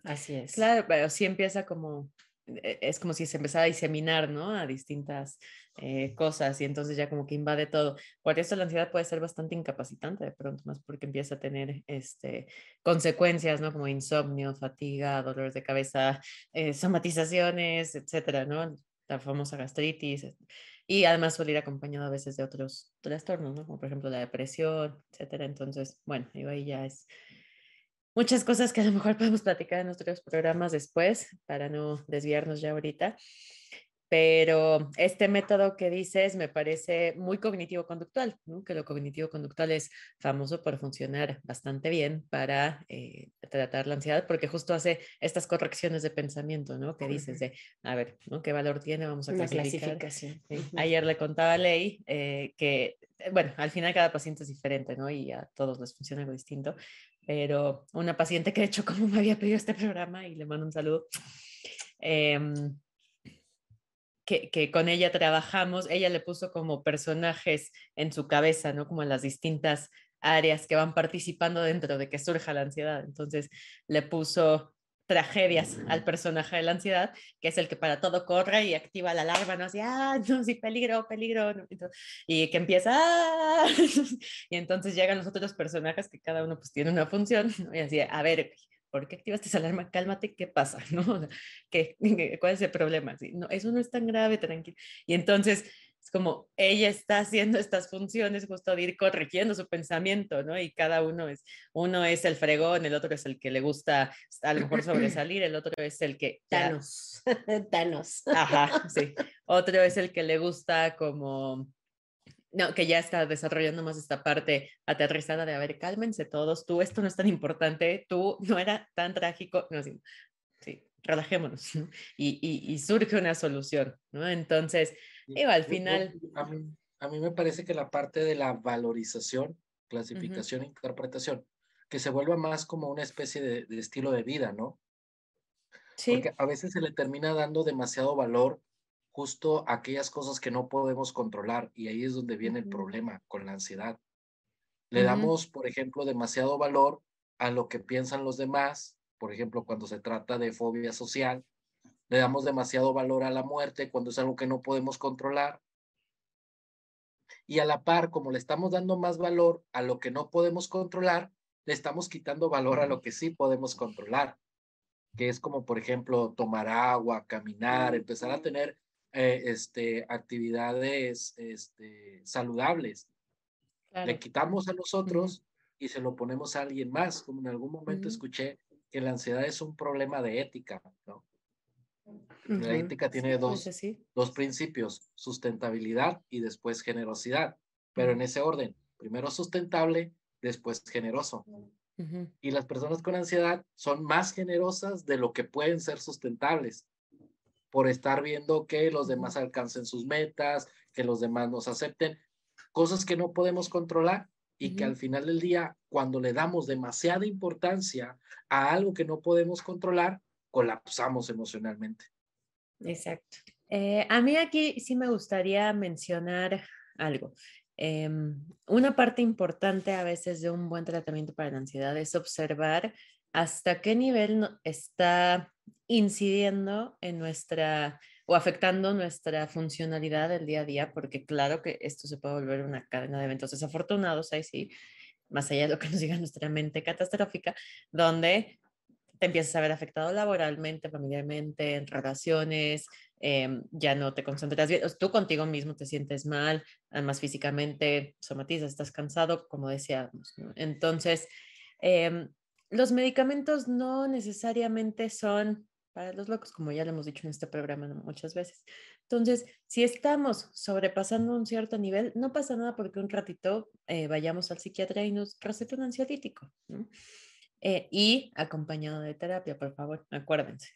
Así es. Claro, pero sí empieza como es como si se empezara a diseminar, ¿no? A distintas eh, cosas y entonces ya como que invade todo. Por eso la ansiedad puede ser bastante incapacitante de pronto, más porque empieza a tener este, consecuencias, ¿no? Como insomnio, fatiga, dolores de cabeza, eh, somatizaciones, etcétera, ¿no? La famosa gastritis. Y además suele ir acompañado a veces de otros trastornos, ¿no? Como por ejemplo la depresión, etcétera. Entonces, bueno, ahí ya es muchas cosas que a lo mejor podemos platicar en nuestros programas después para no desviarnos ya ahorita. Pero este método que dices me parece muy cognitivo-conductual, ¿no? que lo cognitivo-conductual es famoso por funcionar bastante bien para eh, tratar la ansiedad, porque justo hace estas correcciones de pensamiento, ¿no? Que dices de, a ver, ¿no? ¿Qué valor tiene? Vamos a Una clasificación. Ayer le contaba a Ley eh, que, bueno, al final cada paciente es diferente, ¿no? Y a todos les funciona algo distinto, pero una paciente que de hecho como me había pedido este programa y le mando un saludo, em, que, que, con ella trabajamos, ella le puso como personajes en su cabeza, ¿no? Como en las distintas áreas que van participando dentro de que surja la ansiedad. Entonces le puso tragedias al personaje de la ansiedad, que es el que para todo corre y activa la alarma, ¿no? Así, ah, no, sí, peligro, peligro, y que empieza, ah", y entonces llegan los otros personajes que cada uno pues tiene una función, y así, a ver, ¿por qué activaste esa alarma? Cálmate, ¿qué pasa? ¿No? ¿Qué, ¿Cuál es el problema? No, eso no es tan grave, tranquilo. Y entonces es como ella está haciendo estas funciones justo de ir corrigiendo su pensamiento, ¿no? Y cada uno es, uno es el fregón, el otro es el que le gusta a lo mejor sobresalir, el otro es el que... Thanos, Thanos. Ajá, sí. Otro es el que le gusta como... No, que ya está desarrollando más esta parte aterrizada de, a ver, cálmense todos, tú, esto no es tan importante, tú no era tan trágico, no, sí, sí relajémonos, y, y, y surge una solución, ¿no? Entonces, Digo, al final. A mí, a mí me parece que la parte de la valorización, clasificación e interpretación, que se vuelva más como una especie de, de estilo de vida, ¿no? Sí. Porque a veces se le termina dando demasiado valor justo a aquellas cosas que no podemos controlar y ahí es donde viene el problema con la ansiedad. Le damos, por ejemplo, demasiado valor a lo que piensan los demás, por ejemplo, cuando se trata de fobia social, le damos demasiado valor a la muerte cuando es algo que no podemos controlar. Y a la par, como le estamos dando más valor a lo que no podemos controlar, le estamos quitando valor a lo que sí podemos controlar, que es como, por ejemplo, tomar agua, caminar, empezar a tener eh, este, actividades este, saludables. Le quitamos a nosotros y se lo ponemos a alguien más, como en algún momento escuché que la ansiedad es un problema de ética, ¿no? La ética tiene dos, dos principios, sustentabilidad y después generosidad, pero en ese orden, primero sustentable, después generoso. Y las personas con ansiedad son más generosas de lo que pueden ser sustentables por estar viendo que los demás alcancen sus metas, que los demás nos acepten, cosas que no podemos controlar y que al final del día, cuando le damos demasiada importancia a algo que no podemos controlar, colapsamos emocionalmente. Exacto. Eh, a mí aquí sí me gustaría mencionar algo. Em, una parte importante a veces de un buen tratamiento para la ansiedad es observar hasta qué nivel está incidiendo en nuestra o afectando nuestra funcionalidad del día a día, porque claro que esto se puede volver una cadena de eventos desafortunados, ahí sí, más allá de lo que nos diga nuestra mente catastrófica, donde te empiezas a ver afectado laboralmente, familiarmente, en relaciones, em, ya no te concentras bien, tú contigo mismo te sientes mal, además físicamente somatizas, estás cansado, como decíamos. Entonces, em, los medicamentos no necesariamente son para los locos, como ya lo hemos dicho en este programa muchas veces. Entonces, si estamos sobrepasando un cierto nivel, no pasa nada porque un ratito eh, vayamos al psiquiatra y nos receta un ansiolítico. Eh, y acompañado de terapia, por favor, acuérdense.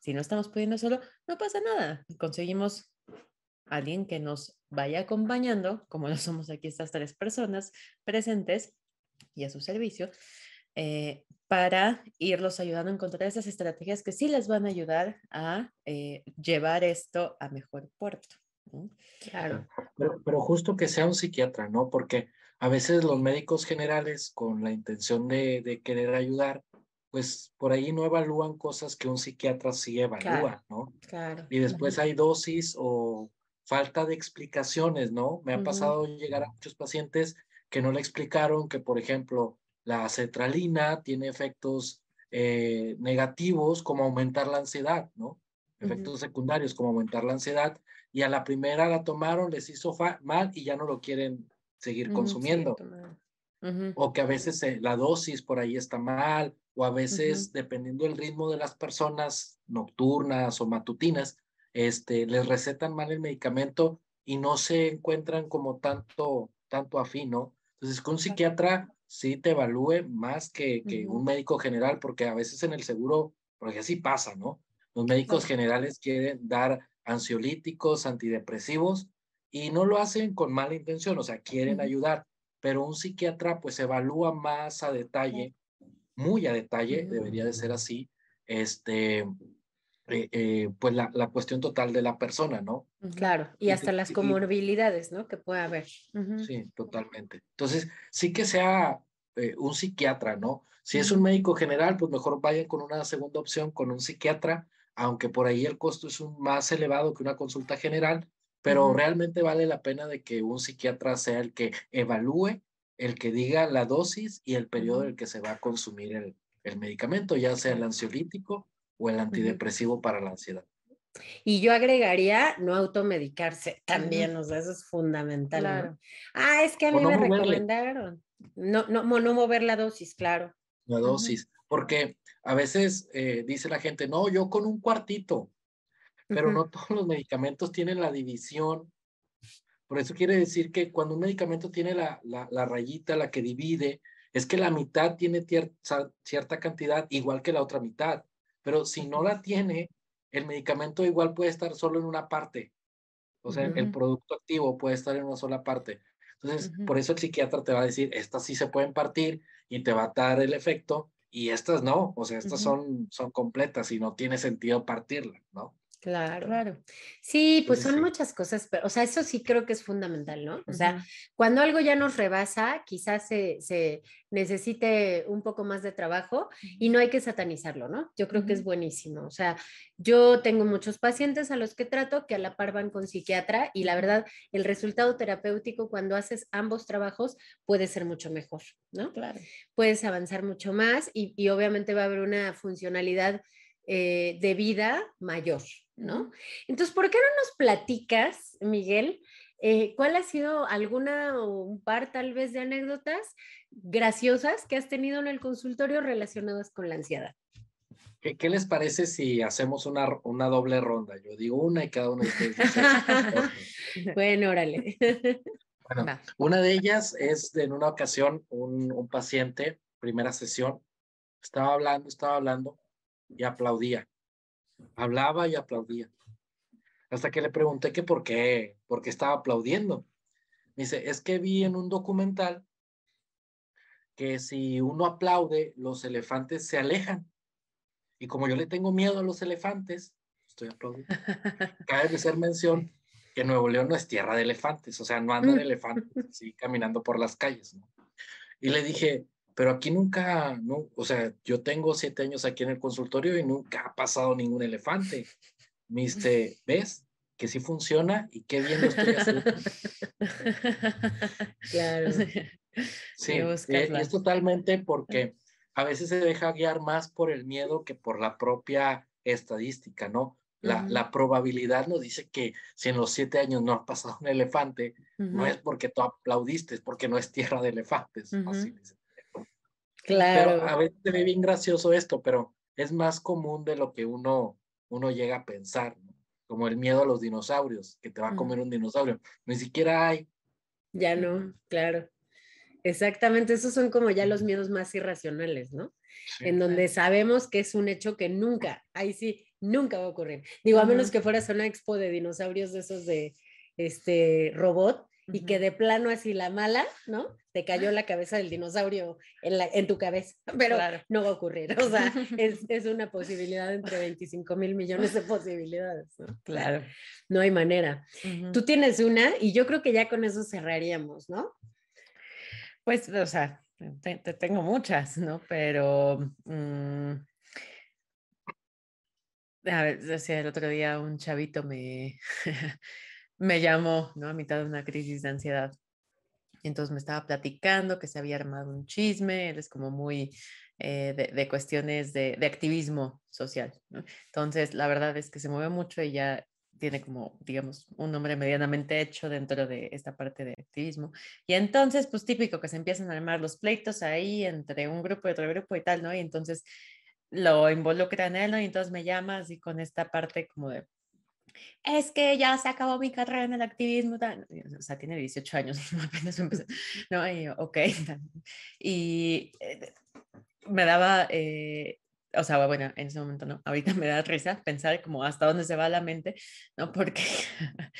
Si no estamos pudiendo solo, no pasa nada. Conseguimos alguien que nos vaya acompañando, como lo somos aquí estas tres personas presentes y a su servicio, eh, para irlos ayudando a encontrar esas estrategias que sí les van a ayudar a eh, llevar esto a mejor puerto. Claro. Pero, justo que sea un psiquiatra, ¿no? Porque a veces los médicos generales, con la intención de, querer ayudar, pues por ahí no evalúan cosas que un psiquiatra sí evalúa, ¿no? Claro. Y después hay dosis o falta de explicaciones, ¿no? Me ha pasado llegar a muchos pacientes que no le explicaron que, por ejemplo, la cetralina tiene efectos eh, negativos como aumentar la ansiedad, ¿no? Efectos secundarios como aumentar la ansiedad y a la primera la tomaron, les hizo mal y ya no lo quieren seguir consumiendo. O que a veces eh, la dosis por ahí está mal, o a veces, dependiendo del ritmo de las personas nocturnas o matutinas, este, les recetan mal el medicamento y no se encuentran como tanto, tanto afín, ¿no? Entonces, con un psiquiatra sí te evalúe más que, que un médico general, porque a veces en el seguro, porque así pasa, ¿no? Los médicos generales quieren dar ansiolíticos, antidepresivos, y no lo hacen con mala intención, o sea, quieren ayudar, pero un psiquiatra pues evalúa más a detalle, muy a detalle, debería de ser así, este, eh, eh, pues la, la, cuestión total de la persona, ¿no? Claro, y hasta las comorbilidades, ¿no? Que puede haber. Sí, totalmente. Entonces, sí que sea eh, un psiquiatra, ¿no? Si es un médico general, pues mejor vayan con una segunda opción, con un psiquiatra, aunque por ahí el costo es un, más elevado que una consulta general, pero realmente vale la pena de que un psiquiatra sea el que evalúe, el que diga la dosis y el periodo en el que se va a consumir el, el medicamento, ya sea el ansiolítico o el antidepresivo para la ansiedad. Y yo agregaría no automedicarse también, o sea, eso es fundamental. Ah, es que a mí me recomendaron. No, no, no mover la dosis, claro. La dosis, porque a veces eh, dice la gente, no, yo con un cuartito, pero no todos los medicamentos tienen la división. Por eso quiere decir que cuando un medicamento tiene la, la, rayita, la que divide, es que la mitad tiene cierta cantidad igual que la otra mitad. Pero si no la tiene, el medicamento igual puede estar solo en una parte. O sea, el producto activo puede estar en una sola parte. Entonces, por eso el psiquiatra te va a decir, estas sí se pueden partir y te va a dar el efecto y estas no, o sea, estas son, son completas y no tiene sentido partirla, ¿no? Claro, claro. Sí, pues son muchas cosas, pero, o sea, eso sí creo que es fundamental, ¿no? O sea, cuando algo ya nos rebasa, quizás se, se, necesite un poco más de trabajo y no hay que satanizarlo, ¿no? Yo creo que es buenísimo. O sea, yo tengo muchos pacientes a los que trato que a la par van con psiquiatra y la verdad, el resultado terapéutico cuando haces ambos trabajos puede ser mucho mejor, ¿no? Claro. Puedes avanzar mucho más y, y obviamente va a haber una funcionalidad eh, de vida mayor, ¿no? Entonces, ¿por qué no nos platicas, Miguel? Eh, ¿Cuál ha sido alguna o un par tal vez de anécdotas graciosas que has tenido en el consultorio relacionadas con la ansiedad? ¿Qué, les parece si hacemos una, una, doble ronda? Yo digo una y cada uno de ustedes bueno, órale. Bueno, una de ellas es de en una ocasión un, un paciente, primera sesión, estaba hablando, estaba hablando, y aplaudía. Hablaba y aplaudía. Hasta que le pregunté que por qué, por qué estaba aplaudiendo. Me dice, es que vi en un documental que si uno aplaude, los elefantes se alejan. Y como yo le tengo miedo a los elefantes, estoy aplaudiendo. Cabe de ser mención que Nuevo León no es tierra de elefantes, o sea, no andan elefantes así caminando por las calles. Y le dije, pero aquí nunca, no, o sea, yo tengo siete años aquí en el consultorio y nunca ha pasado ningún elefante. Viste, ¿ves? Que sí funciona y qué bien lo estoy haciendo. Claro. Sí, eh, y es totalmente porque a veces se deja guiar más por el miedo que por la propia estadística, ¿no? La, la, probabilidad nos dice que si en los siete años no ha pasado un elefante, no es porque tú aplaudiste, es porque no es tierra de elefantes. Así dice. Claro. Pero a veces se ve bien gracioso esto, pero es más común de lo que uno, uno llega a pensar, como el miedo a los dinosaurios, que te va a comer un dinosaurio. Ni siquiera hay. Ya no, claro. Exactamente, esos son como ya los miedos más irracionales, ¿no? En donde sabemos que es un hecho que nunca, ahí sí, nunca va a ocurrir. Digo, a menos que fueras a una expo de dinosaurios de esos de este robot, y que de plano así la mala, ¿no? Te cayó la cabeza del dinosaurio en, la, en tu cabeza, pero no va a ocurrir. O sea, es, es, una posibilidad entre 25 mil millones de posibilidades. ¿no? Claro. No hay manera. Tú tienes una y yo creo que ya con eso cerraríamos, ¿no? Pues, o sea, te, tengo muchas, ¿no? Pero... Mm, a ver, decía el otro día un chavito me, me llamó, ¿no? A mitad de una crisis de ansiedad. Y entonces me estaba platicando que se había armado un chisme, él es como muy eh, de, cuestiones de, activismo social. ¿no? Entonces, la verdad es que se mueve mucho y ya tiene como, digamos, un nombre medianamente hecho dentro de esta parte de activismo. Y entonces, pues típico que se empiezan a armar los pleitos ahí entre un grupo y otro grupo y tal, ¿no? Y entonces lo involucran él, ¿no? Y entonces me llama así con esta parte como de, es que ya se acabó mi carrera en el activismo, o sea, tiene 18 años, apenas empezó, no, y ok, y eh, me daba, eh, o sea, bueno, en ese momento no, ahorita me da risa pensar como hasta dónde se va la mente, ¿no? Porque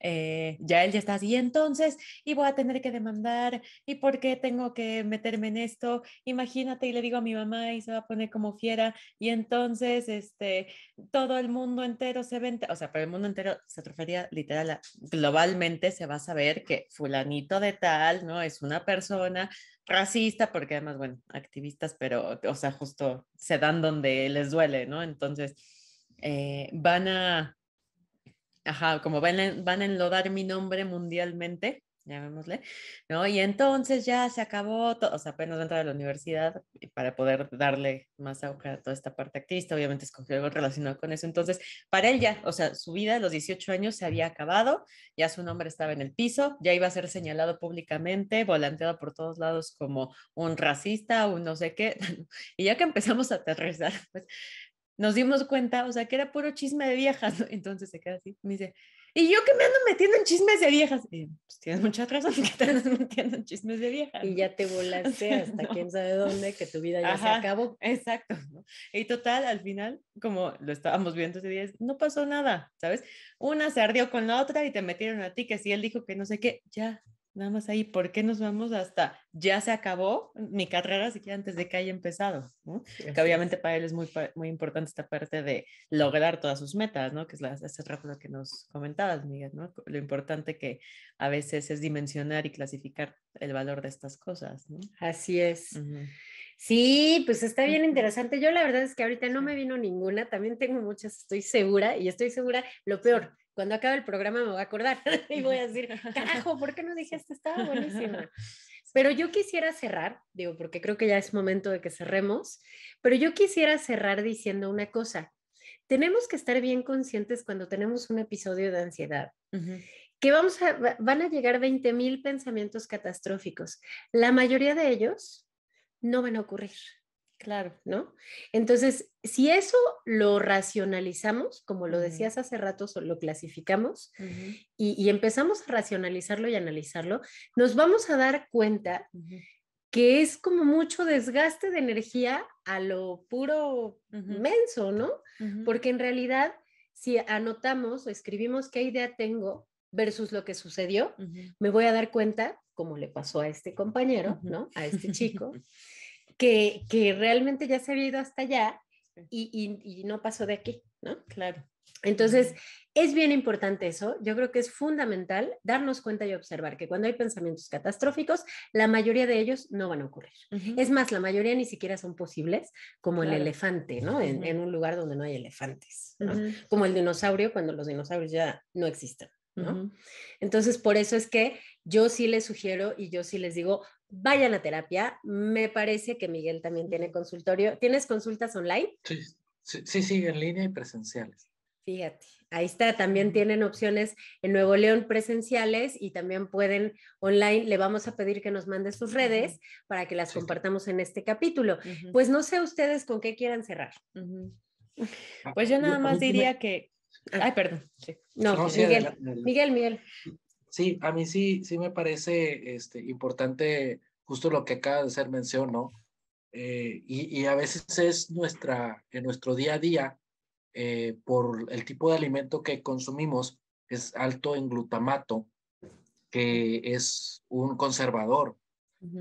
eh, ya él ya está así, entonces, y voy a tener que demandar, ¿y por qué tengo que meterme en esto? Imagínate, y le digo a mi mamá y se va a poner como fiera, y entonces, este, todo el mundo entero se vende, o sea, pero el mundo entero se refería literal globalmente se va a saber que fulanito de tal, ¿no? Es una persona racista, porque además, bueno, activistas, pero, o sea, justo se dan donde les duele, ¿no? Entonces, eh, van a, ajá, como van van a enlodar mi nombre mundialmente, llamémosle, ¿no? Y entonces ya se acabó todo, o sea, apenas entrar a la universidad para poder darle más auge a toda esta parte activista, obviamente escogió algo relacionado con eso, entonces, para él ya, o sea, su vida a los 18 años se había acabado, ya su nombre estaba en el piso, ya iba a ser señalado públicamente, volanteado por todos lados como un racista, un no sé qué, y ya que empezamos a aterrizar, pues nos dimos cuenta, o sea, que era puro chisme de viejas, ¿no? entonces se queda así, me dice, Y yo que me ando metiendo en chismes de viejas. pues tienes mucha razón que te andas metiendo en chismes de viejas. Y ya te volaste hasta quién sabe dónde, que tu vida ya se acabó. Exacto. Y total, al final, como lo estábamos viendo ese día, no pasó nada, ¿sabes? Una se ardió con la otra y te metieron a ti, que si él dijo que no sé qué, ya, nada más ahí, ¿por qué nos vamos hasta ya se acabó mi carrera, que antes de que haya empezado? Que obviamente para él es muy, muy importante esta parte de lograr todas sus metas, ¿no? Que es la, hace rato lo que nos comentabas, Miguel, ¿no? Lo importante que a veces es dimensionar y clasificar el valor de estas cosas, ¿no? Así es. Sí, pues está bien interesante. Yo la verdad es que ahorita no me vino ninguna, también tengo muchas, estoy segura, y estoy segura, lo peor, cuando acabe el programa me voy a acordar y voy a decir, carajo, ¿por qué no dije esto? Estaba buenísimo. Pero yo quisiera cerrar, digo, porque creo que ya es momento de que cerremos, pero yo quisiera cerrar diciendo una cosa. Tenemos que estar bien conscientes cuando tenemos un episodio de ansiedad, que vamos a, van a llegar 20 mil pensamientos catastróficos. La mayoría de ellos no van a ocurrir. Claro, ¿no? Entonces, si eso lo racionalizamos, como lo decías hace rato, lo clasificamos y, empezamos a racionalizarlo y analizarlo, nos vamos a dar cuenta que es como mucho desgaste de energía a lo puro menso, ¿no? Porque en realidad, si anotamos o escribimos qué idea tengo versus lo que sucedió, me voy a dar cuenta, como le pasó a este compañero, ¿no? A este chico. que, realmente ya se había ido hasta allá y, no pasó de aquí, ¿no? Claro. Entonces, es bien importante eso. Yo creo que es fundamental darnos cuenta y observar que cuando hay pensamientos catastróficos, la mayoría de ellos no van a ocurrir. Es más, la mayoría ni siquiera son posibles, como el elefante, ¿no? En, un lugar donde no hay elefantes, ¿no? Como el dinosaurio, cuando los dinosaurios ya no existen, ¿no? Entonces, por eso es que yo sí les sugiero y yo sí les digo, vayan a terapia. Me parece que Miguel también tiene consultorio. ¿Tienes consultas online? Sí, sí, sí, en línea y presenciales. Fíjate, ahí está, también tienen opciones en Nuevo León presenciales y también pueden online. Le vamos a pedir que nos mande sus redes para que las compartamos en este capítulo. Pues no sé ustedes con qué quieran cerrar. Ah, pues yo nada más diría que... Ah. Ay, perdón. No, Miguel, Miguel, Miguel. Sí, a mí sí, sí me parece este, importante justo lo que acaba de hacer mención, ¿no? Eh, y, a veces es nuestra, en nuestro día a día, eh, por el tipo de alimento que consumimos, es alto en glutamato, que es un conservador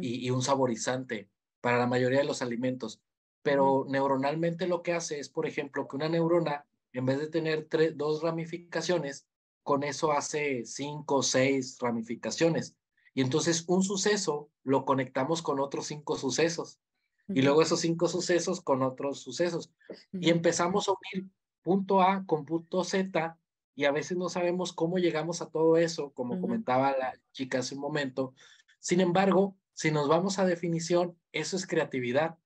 y, un saborizante para la mayoría de los alimentos. Pero neuronalmente lo que hace es, por ejemplo, que una neurona, en vez de tener tres, dos ramificaciones, con eso hace cinco o seis ramificaciones. Y entonces un suceso lo conectamos con otros cinco sucesos. Y luego esos cinco sucesos con otros sucesos. Y empezamos a unir punto A con punto Z y a veces no sabemos cómo llegamos a todo eso, como comentaba la chica hace un momento. Sin embargo, si nos vamos a definición, eso es creatividad.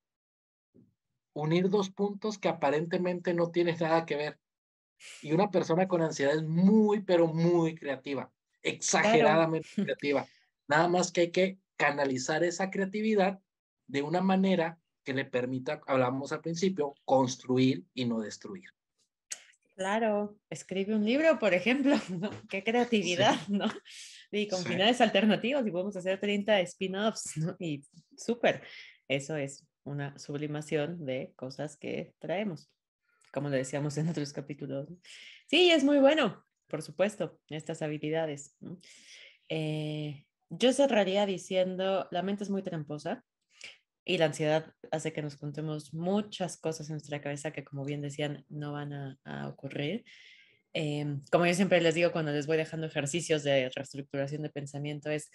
Unir dos puntos que aparentemente no tienen nada que ver. Y una persona con ansiedad es muy, pero muy creativa, exageradamente creativa. Nada más que hay que canalizar esa creatividad de una manera que le permita, hablamos al principio, construir y no destruir. Claro, escribe un libro, por ejemplo, ¿no? Qué creatividad, ¿no? Y con finales alternativos y podemos hacer 30 spin-offs, ¿no? Y súper, eso es una sublimación de cosas que traemos como le decíamos en otros capítulos. Sí, es muy bueno, por supuesto, estas habilidades. Eh, yo cerraría diciendo, la mente es muy tramposa y la ansiedad hace que nos contemos muchas cosas en nuestra cabeza que, como bien decían, no van a, ocurrir. Em, como yo siempre les digo cuando les voy dejando ejercicios de reestructuración de pensamiento, es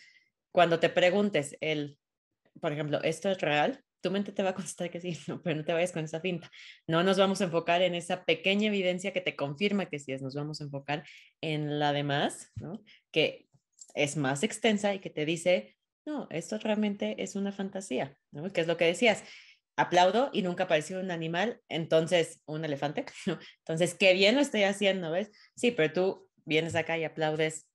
cuando te preguntes el, por ejemplo, ¿esto es real? Tu mente te va a contestar que sí, no, pero no te vayas con esa finta. No nos vamos a enfocar en esa pequeña evidencia que te confirma que sí es, nos vamos a enfocar en la demás, ¿no? que es más extensa y que te dice, no, esto realmente es una fantasía, ¿no? que es lo que decías. Aplaudo y nunca apareció un animal, entonces un elefante. Entonces, qué bien lo estoy haciendo, ¿ves? Sí, pero tú vienes acá y aplaudes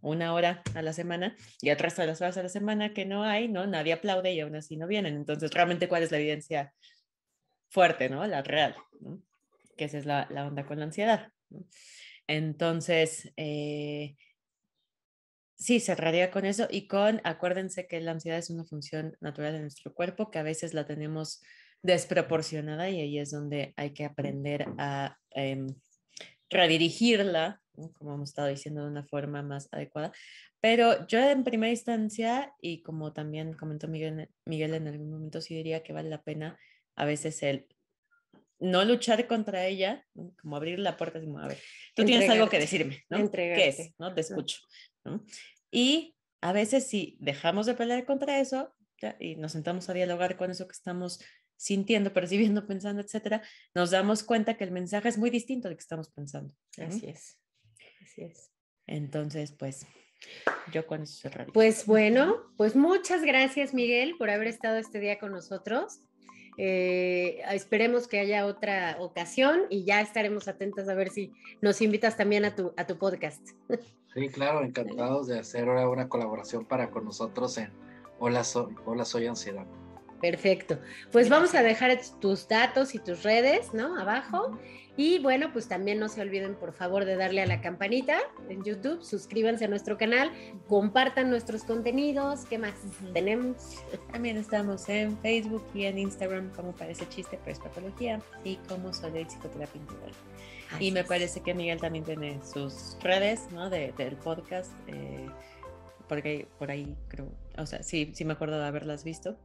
una hora a la semana y el resto de las horas a la semana que no hay, ¿no? Nadie aplaude y aún así no vienen. Entonces, realmente, ¿cuál es la evidencia fuerte, ¿no? La real, ¿no? Que esa es la, la onda con la ansiedad. Entonces, eh, sí, cerraría con eso y con, acuérdense que la ansiedad es una función natural de nuestro cuerpo, que a veces la tenemos desproporcionada y ahí es donde hay que aprender a em, redirigirla, como hemos estado diciendo, de una forma más adecuada. Pero yo en primera instancia, y como también comentó Miguel, Miguel en algún momento, sí diría que vale la pena a veces el no luchar contra ella, como abrir la puerta, como, a ver, tú tienes algo que decirme, ¿no? ¿Qué es? ¿no? Te escucho. Y a veces si dejamos de pelear contra eso y nos sentamos a dialogar con eso que estamos sintiendo, percibiendo, pensando, etcétera, nos damos cuenta que el mensaje es muy distinto de que estamos pensando. Así es. Así es. Entonces, pues, yo con eso cerraría. Pues bueno, pues muchas gracias, Miguel, por haber estado este día con nosotros. Eh, esperemos que haya otra ocasión y ya estaremos atentas a ver si nos invitas también a tu, a tu podcast. Sí, claro, encantados de hacer ahora una colaboración para con nosotros en Hola, Hola Soy Ansiedad. Perfecto. Pues vamos a dejar tus datos y tus redes, ¿no? Abajo. Y bueno, pues también no se olviden, por favor, de darle a la campanita en YouTube, suscríbanse a nuestro canal, compartan nuestros contenidos. ¿Qué más tenemos? También estamos en Facebook y en Instagram como parece chiste, pero es patología y como Soy Psicoterapia Integral. y me parece que Miguel también tiene sus redes, ¿no? De, del podcast, eh, porque por ahí creo, o sea, sí, sí me acuerdo de haberlas visto,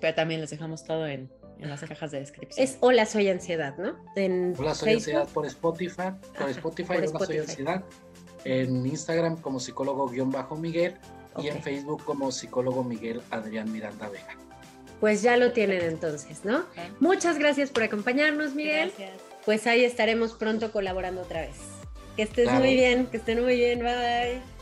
pero también les dejamos todo en en las cajas de descripción. Es Hola Soy Ansiedad, ¿no? En Hola Soy Ansiedad por Spotify, por Spotify, Hola Soy Ansiedad. En Instagram como psicólogo-miguel y en Facebook como psicólogo Miguel Adrián Miranda Vega. Pues ya lo tienen entonces, ¿no? Muchas gracias por acompañarnos, Miguel. Gracias. Pues ahí estaremos pronto colaborando otra vez. Que estés muy bien, que estén muy bien, bye.